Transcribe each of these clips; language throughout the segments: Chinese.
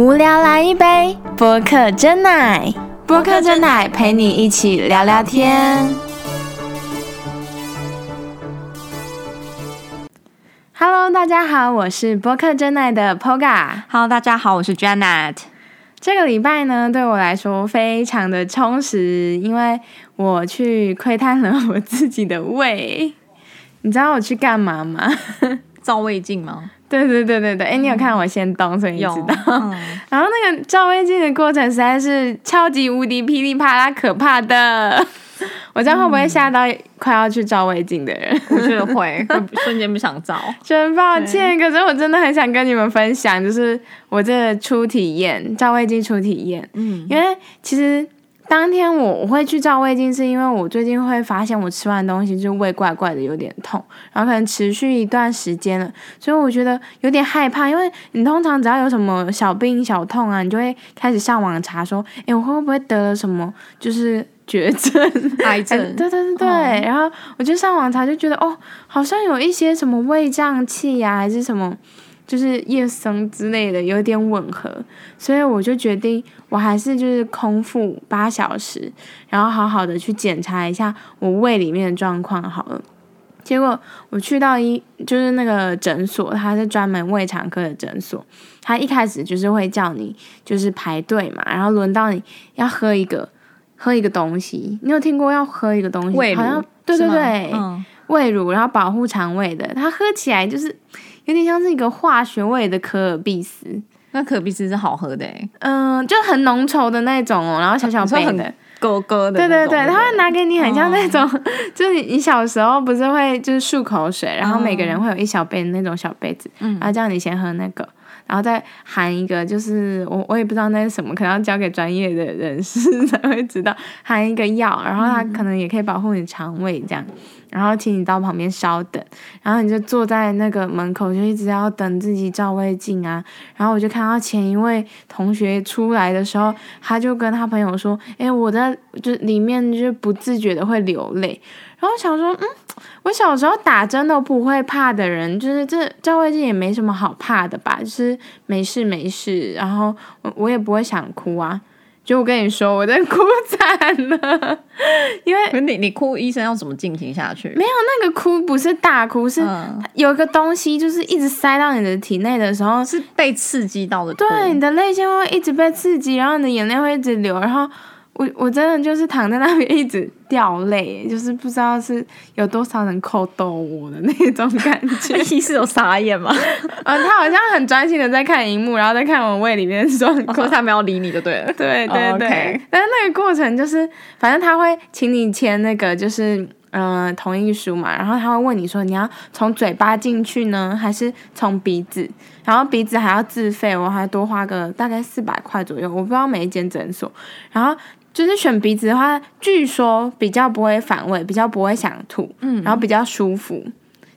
无聊来一杯播客真奶，播客真奶陪你一起聊聊天。Hello，大家好，我是播客真奶的 Poga。Hello，大家好，我是 Janet。这个礼拜呢，对我来说非常的充实，因为我去窥探了我自己的胃。你知道我去干嘛吗？照胃镜吗？对对对对对，哎，你有看我先动，所以你知道。嗯 然后那个照胃镜的过程实在是超级无敌噼里啪啦可怕的，我这样会不会吓到快要去照胃镜的人？我觉得会，会瞬间不想照。真抱歉，可是我真的很想跟你们分享，就是我这个初体验照胃镜初体验，嗯，因为其实。当天我我会去照胃镜，是因为我最近会发现我吃完东西就胃怪怪的，有点痛，然后可能持续一段时间了，所以我觉得有点害怕。因为你通常只要有什么小病小痛啊，你就会开始上网查说，诶，我会不会得了什么就是绝症？癌症对对对对，然后我就上网查，就觉得哦，好像有一些什么胃胀气呀、还是什么，就是夜生之类的，有点吻合，所以我就决定，我还是就是空腹八小时，然后好好的去检查一下我胃里面的状况好了。结果我去到一就是那个诊所，它是专门胃肠科的诊所。他一开始就是会叫你就是排队嘛，然后轮到你要喝一个喝一个东西。你有听过要喝一个东西？胃好像对对对，嗯，胃乳，然后保护肠胃的。它喝起来就是有点像是一个化学味的可尔必斯，那可比斯是好喝的诶，嗯、就很浓稠的那种哦，然后小小杯的。勾勾的对对对，他会拿给你很像那哦。种，就是你你小时候不是会就是漱口水，然后每个人会有一小杯的那种小杯子，嗯。然后叫你先喝那个，然后再含一个，就是我我也不知道那是什么，可能要交给专业的人士 才会知道，含一个药，然后它可能也可以保护你肠胃这样，然后请你到旁边稍等，然后你就坐在那个门口，就一直要等自己照胃镜啊，然后我就看到前一位同学出来的时候，他就跟他朋友说：“诶，我在就里面就是不自觉的会流泪。”然后想说，嗯，我小时候打针都不会怕的人，就是这照胃镜也没什么好怕的吧，就是没事没事，然后我也不会想哭啊。就我跟你说，我在哭惨了，因为你你哭，医生要怎么进行下去？没有那个哭不是大哭，是嗯，有一个东西就是一直塞到你的体内的时候，是被刺激到的。对，你的泪腺会一直被刺激，然后你的眼泪会一直流，然后我我真的就是躺在那边一直掉泪，就是不知道是有多少人扣逗我的那种感觉。医师有傻眼吗？嗯，他好像很专心的在看荧幕，然后在看我胃里面的状况。可是他没有理你就对了。对对哦对但是那个过程就是，反正他会请你签那个就是呃同意书嘛，然后他会问你说你要从嘴巴进去呢，还是从鼻子？然后鼻子还要自费，我还多花个大概四百块左右，我不知道每一间诊所。然后就是选鼻子的话，据说比较不会反胃，比较不会想吐，嗯然后比较舒服。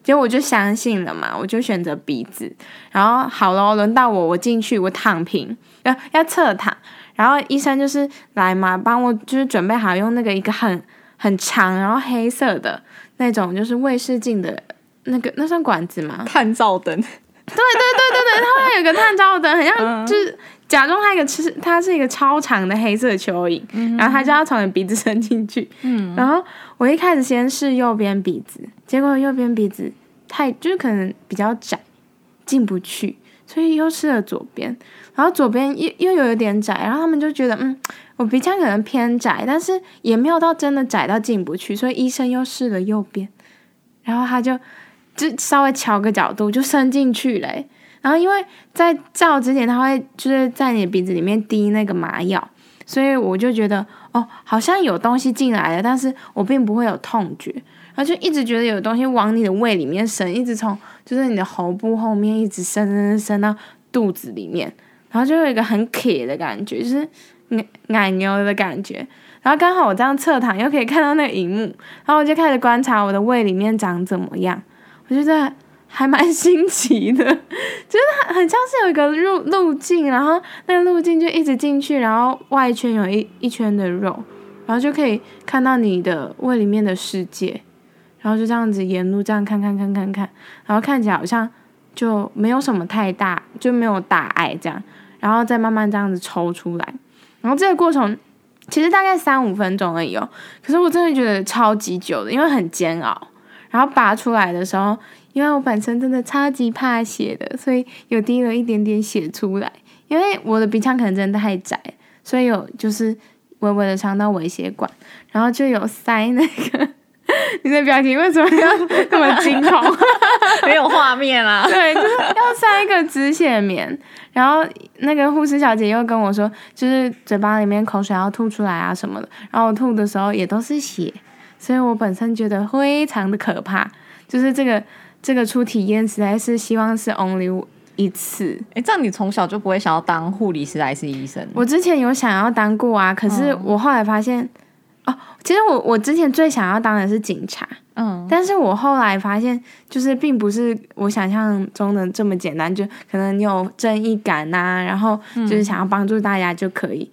结果我就相信了嘛，我就选择鼻子。然后好了，轮到我，我进去，我躺平，要要侧躺。然后医生就是来嘛，帮我就是准备好用那个一个很很长，然后黑色的那种就是卫视镜的那个那算管子吗？探照灯，对对对对对它会有个探照灯，很像嗯就是假装它一个吃它是一个超长的黑色蚯蚓，然后它就要从你鼻子伸进去。嗯，然后我一开始先试右边鼻子，结果右边鼻子太就是可能比较窄，进不去，所以又试了左边，然后左边又又有一点窄，然后他们就觉得嗯，我鼻腔可能偏窄，但是也没有到真的窄到进不去，所以医生又试了右边，然后他就就稍微调个角度就伸进去嘞、然后因为在照之前，他会就是在你的鼻子里面滴那个麻药，所以我就觉得哦，好像有东西进来了，但是我并不会有痛觉，然后就一直觉得有东西往你的胃里面伸，一直从就是你的喉部后面一直伸伸伸伸到肚子里面，然后就有一个很 K 的感觉，就是奶奶牛的感觉。然后刚好我这样侧躺，又可以看到那个荧幕，然后我就开始观察我的胃里面长怎么样。我觉得还蛮新奇的，就是很很像是有一个路路径，然后那个路径就一直进去，然后外圈有一一圈的肉，然后就可以看到你的胃里面的世界，然后就这样子沿路这样看看看看看，然后看起来好像就没有什么太大，就没有大碍这样。然后再慢慢这样子抽出来，然后这个过程其实大概三五分钟而已哦，可是我真的觉得超级久的，因为很煎熬。然后拔出来的时候，因为我本身真的超级怕血的，所以有滴了一点点血出来。因为我的鼻腔可能真的太窄，所以有就是微微的伤到微血管，然后就有塞那个。你的表情为什么要那么惊恐？没有画面啊。对，就是要塞一个止血棉。然后那个护士小姐又跟我说，就是嘴巴里面口水要吐出来啊什么的。然后我吐的时候也都是血。所以我本身觉得非常的可怕，就是这个这个初体验实在是希望是 only 一次。哎，这样你从小就不会想要当护理师还是医生？我之前有想要当过啊，可是我后来发现，哦，其实我我之前最想要当的是警察，嗯，但是我后来发现，就是并不是我想象中的这么简单，就可能你有正义感呐，然后就是想要帮助大家就可以。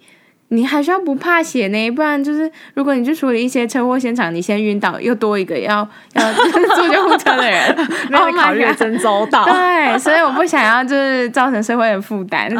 你还是要不怕血呢，不然就是如果你去处理一些车祸现场，你先晕倒，又多一个要 要 坐救护车的人，没有考虑真周到。对，所以我不想要就是造成社会的负担，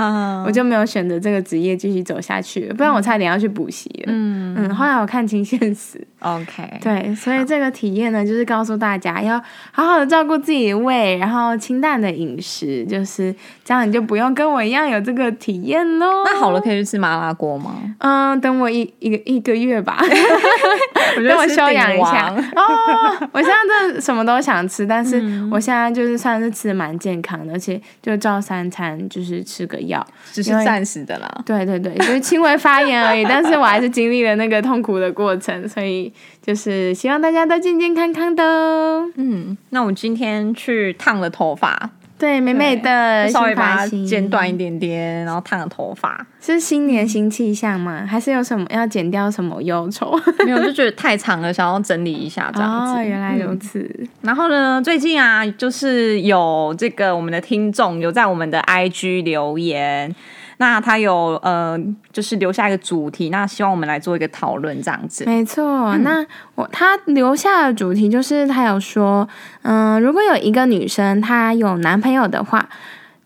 我就没有选择这个职业继续走下去，不然我差点要去补习了。嗯嗯，后来我看清现实。OK，对，所以这个体验呢，就是告诉大家要好好的照顾自己的胃，然后清淡的饮食，就是这样，你就不用跟我一样有这个体验喽。那好了，可以去吃麻辣锅吗？嗯，等我一一个一个月吧，等 我休养一下。哦，我现在真的什么都想吃，但是我现在就是算是吃的蛮健康的，而且就照三餐就是吃个药，只是暂时的啦。对对对，就是轻微发炎而已，但是我还是经历了那个痛苦的过程，所以。就是希望大家都健健康康的。嗯，那我今天去烫了头发，对，美美的，稍微把它剪短一点点，然后烫个头发。是新年新气象吗？还是有什么要剪掉什么忧愁？没有，就觉得太长了，想要整理一下这样子。哦，原来如此。然后呢，最近啊，就是有这个我们的听众有在我们的 IG 留言。那他有呃，就是留下一个主题，那希望我们来做一个讨论这样子。没错，那我他留下的主题就是他有说，嗯，如果有一个女生她有男朋友的话，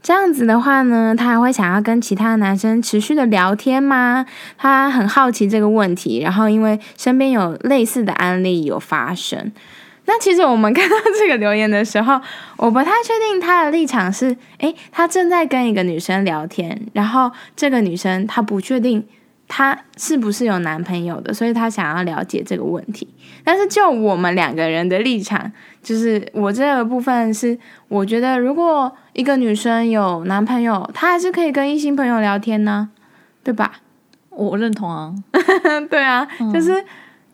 这样子的话呢，她还会想要跟其他男生持续的聊天吗？他很好奇这个问题，然后因为身边有类似的案例有发生。那其实我们看到这个留言的时候，我不太确定他的立场是：诶，他正在跟一个女生聊天，然后这个女生她不确定她是不是有男朋友的，所以她想要了解这个问题。但是就我们两个人的立场，就是我这个部分是，我觉得如果一个女生有男朋友，她还是可以跟异性朋友聊天呢，对吧？我认同啊，对啊，就是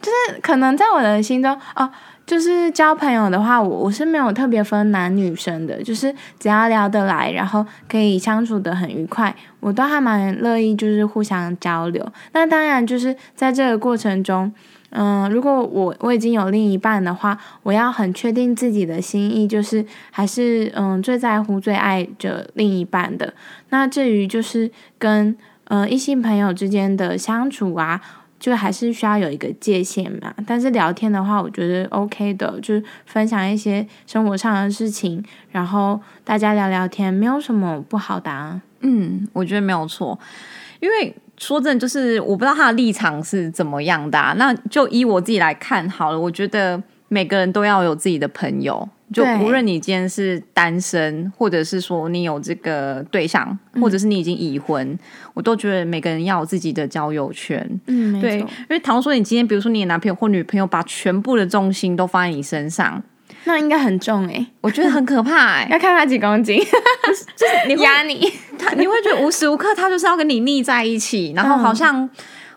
就是可能在我的心中哦。就是交朋友的话，我我是没有特别分男女生的，就是只要聊得来，然后可以相处的很愉快，我都还蛮乐意，就是互相交流。那当然就是在这个过程中，嗯，如果我我已经有另一半的话，我要很确定自己的心意，就是还是嗯最在乎、最爱着另一半的。那至于就是跟嗯异性朋友之间的相处啊。就还是需要有一个界限嘛，但是聊天的话，我觉得 OK 的，就是分享一些生活上的事情，然后大家聊聊天，没有什么不好的。嗯，我觉得没有错，因为说真的，就是我不知道他的立场是怎么样的，那就依我自己来看好了，我觉得每个人都要有自己的朋友。就无论你今天是单身，或者是说你有这个对象，或者是你已经已婚，我都觉得每个人要有自己的交友圈。嗯，对，因为倘若说你今天，比如说你的男朋友或女朋友把全部的重心都放在你身上，那应该很重哎，我觉得很可怕哎，要看他几公斤，就是你压你，他你会觉得无时无刻他就是要跟你腻在一起，然后好像。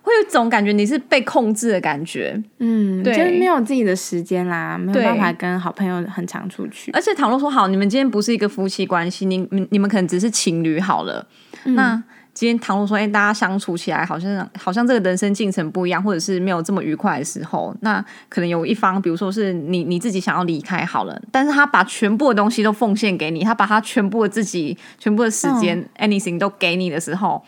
会有一种感觉，你是被控制的感觉，嗯，就是没有自己的时间啦，没有办法跟好朋友很常出去。而且倘若说好，你们今天不是一个夫妻关系，你你你们可能只是情侣好了。那今天倘若说，哎，大家相处起来好像好像这个人生进程不一样，或者是没有这么愉快的时候，那可能有一方，比如说是你你自己想要离开好了，但是他把全部的东西都奉献给你，他把他全部的自己、全部的时间，anything 都给你的时候。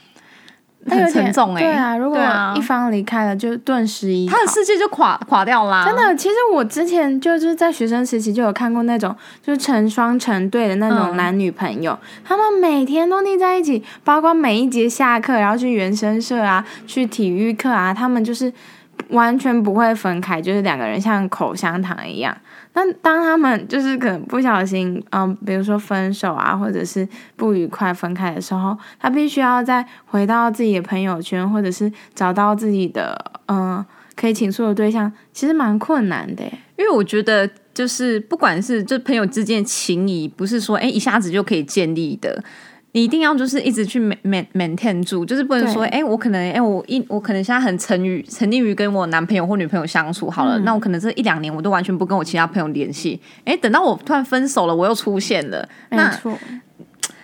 很沉重哎。对啊，如果一方离开了，就顿时一他的世界就垮垮掉啦。真的，其实我之前就是在学生时期就有看过那种，就是成双成对的那种男女朋友，他们每天都腻在一起，包括每一节下课，然后去原生社啊，去体育课啊，他们就是完全不会分开，就是两个人像口香糖一样。但当他们就是可能不小心，嗯，比如说分手啊，或者是不愉快分开的时候，他必须要再回到自己的朋友圈，或者是找到自己的嗯可以倾诉的对象，其实蛮困难的。因为我觉得，就是不管是就朋友之间情谊，不是说哎一下子就可以建立的。你一定要就是一直去 main maintain 住，就是不能说，哎，我可能，哎，我一我可能现在很沉于沉溺于跟我男朋友或女朋友相处好了，那我可能这一两年我都完全不跟我其他朋友联系，哎，等到我突然分手了，我又出现了，没错，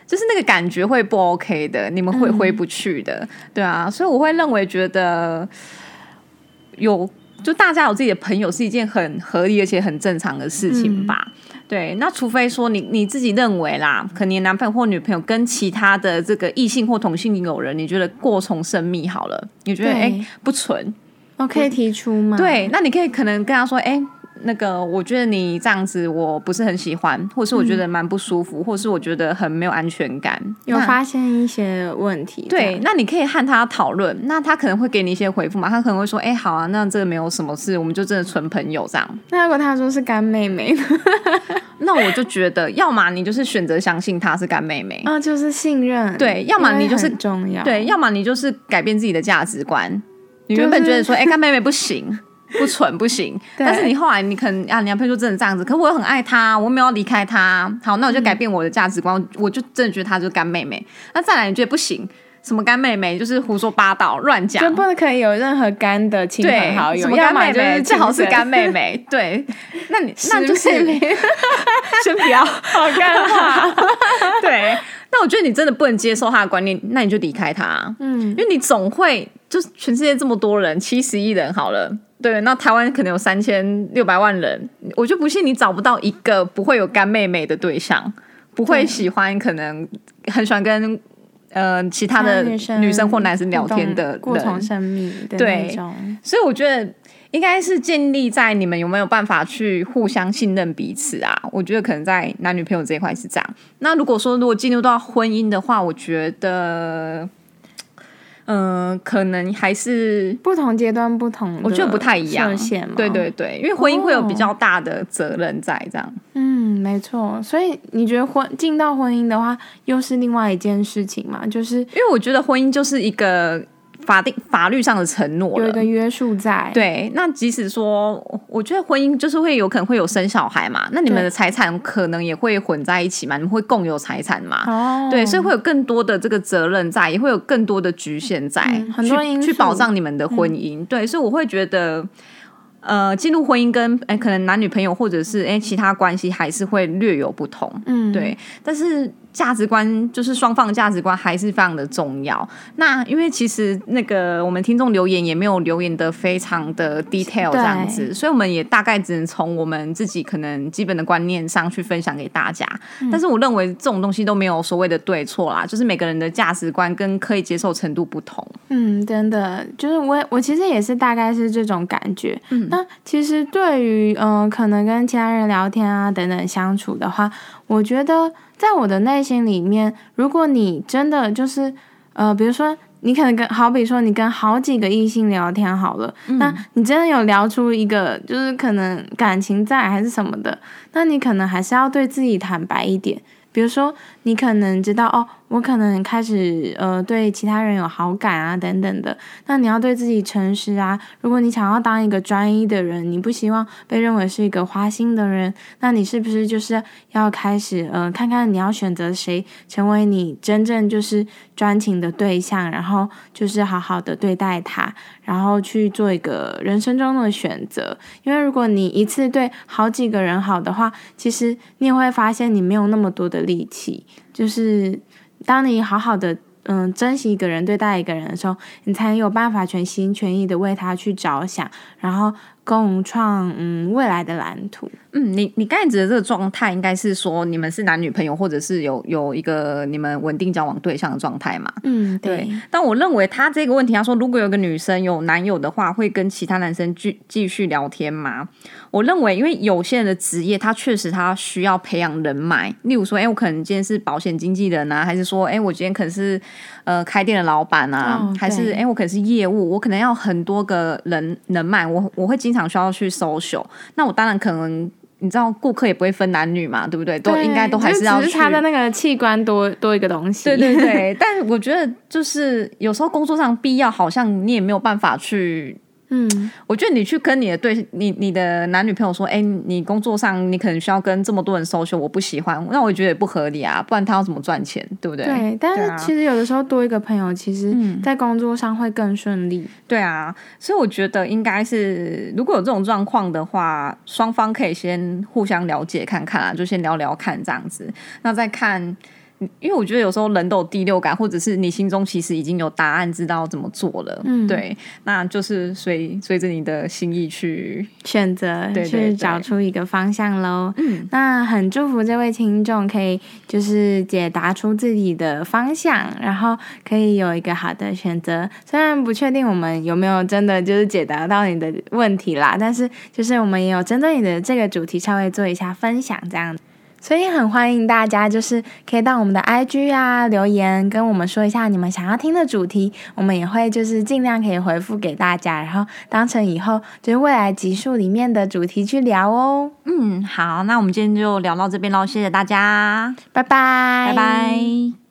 就是那个感觉会不 OK 的，你们会回不去的，对啊，所以我会认为觉得有就大家有自己的朋友是一件很合理而且很正常的事情吧。对，那除非说你你自己认为啦，可能男朋友或女朋友跟其他的这个异性或同性友人，你觉得过从甚密好了，你觉得哎不纯，我可以提出吗？对，那你可以可能跟他说，哎。那个，我觉得你这样子我不是很喜欢，或是我觉得蛮不舒服，或是我觉得很没有安全感，有发现一些问题。对，那你可以和他讨论，那他可能会给你一些回复嘛，他可能会说，哎，好啊，那这个没有什么事，我们就真的纯朋友这样。那如果他说是干妹妹，那我就觉得，要么你就是选择相信她是干妹妹，啊，就是信任。对，要么你就是重要，对，要么你就是改变自己的价值观。你原本觉得说，哎，干妹妹不行。不蠢不行，但是你后来你可能啊，你男朋友就真的这样子，可我又很爱他，我没有离开他，好，那我就改变我的价值观，我就真的觉得他就是干妹妹。那再来你觉得不行，什么干妹妹就是胡说八道乱讲，就不能可以有任何干的亲朋好友，什么干妹妹最好是干妹 妹，对，那你 那就是？先不要好干话，对，那我觉得你真的不能接受他的观念，那你就离开他，嗯，因为你总会就是全世界这么多人，七十亿人好了。对，那台湾可能有三千六百万人，我就不信你找不到一个不会有干妹妹的对象，不会喜欢，可能很喜欢跟呃其他的女生或男生聊天的过从甚密的那种。所以我觉得应该是建立在你们有没有办法去互相信任彼此啊？我觉得可能在男女朋友这一块是这样。那如果说如果进入到婚姻的话，我觉得。嗯，可能还是不同阶段不同，我觉得不太一样。对对对，因为婚姻会有比较大的责任在这样。嗯，没错。所以你觉得婚进到婚姻的话，又是另外一件事情嘛？就是因为我觉得婚姻就是一个。法定法律上的承诺有一个约束在，对。那即使说，我觉得婚姻就是会有可能会有生小孩嘛，那你们的财产可能也会混在一起嘛，你们会共有财产嘛？哦，对，所以会有更多的这个责任在，也会有更多的局限在，很多去保障你们的婚姻。对，所以我会觉得。呃，进入婚姻跟哎，可能男女朋友或者是哎其他关系还是会略有不同，嗯，对。但是价值观就是双方价值观还是非常的重要。那因为其实那个我们听众留言也没有留言的非常的 detail 这样子，所以我们也大概只能从我们自己可能基本的观念上去分享给大家。但是我认为这种东西都没有所谓的对错啦，就是每个人的价值观跟可以接受程度不同。嗯，真的，就是我我其实也是大概是这种感觉。嗯。那其实对于嗯，可能跟其他人聊天啊等等相处的话，我觉得在我的内心里面，如果你真的就是呃，比如说你可能跟好比说你跟好几个异性聊天好了，那你真的有聊出一个就是可能感情在还是什么的，那你可能还是要对自己坦白一点，比如说你可能知道哦。我可能开始呃对其他人有好感啊等等的，那你要对自己诚实啊。如果你想要当一个专一的人，你不希望被认为是一个花心的人，那你是不是就是要开始呃看看你要选择谁成为你真正就是专情的对象，然后就是好好的对待他，然后去做一个人生中的选择。因为如果你一次对好几个人好的话，其实你也会发现你没有那么多的力气，就是。当你好好的嗯珍惜一个人对待一个人的时候，你才有办法全心全意的为他去着想，然后共创嗯未来的蓝图。嗯，你你刚才指的这个状态，应该是说你们是男女朋友，或者是有有一个你们稳定交往对象的状态嘛？嗯，对。但我认为他这个问题，他说如果有个女生有男友的话，会跟其他男生继继续聊天吗？我认为，因为有些人的职业，他确实他需要培养人脉。例如说，哎，我可能今天是保险经纪人啊，还是说，哎，我今天可能是呃开店的老板啊，还是哎，我可能是业务，我可能要很多个人人脉，我我会经常需要去搜 l 那我当然可能。你知道顾客也不会分男女嘛，对不对？都应该都还是要只是他的那个器官多多一个东西。对对对，但我觉得就是有时候工作上必要，好像你也没有办法去。嗯，我觉得你去跟你的对，你你的男女朋友说，哎，你工作上你可能需要跟这么多人 social，我不喜欢，那我觉得也不合理啊，不然他要怎么赚钱，对不对？对，但是其实有的时候多一个朋友，其实在工作上会更顺利。对啊，所以我觉得应该是如果有这种状况的话，双方可以先互相了解看看啊，就先聊聊看这样子，那再看。因为我觉得有时候人都有第六感，或者是你心中其实已经有答案，知道怎么做了。嗯，对，那就是随随着你的心意去选择，去找出一个方向喽。嗯，那很祝福这位听众可以就是解答出自己的方向，然后可以有一个好的选择。虽然不确定我们有没有真的就是解答到你的问题啦，但是就是我们也有针对你的这个主题稍微做一下分享，这样。所以很欢迎大家，就是可以到我们的 IG 啊留言，跟我们说一下你们想要听的主题，我们也会就是尽量可以回复给大家，然后当成以后就是未来集数里面的主题去聊哦。嗯，好，那我们今天就聊到这边喽，谢谢大家，拜拜，拜拜。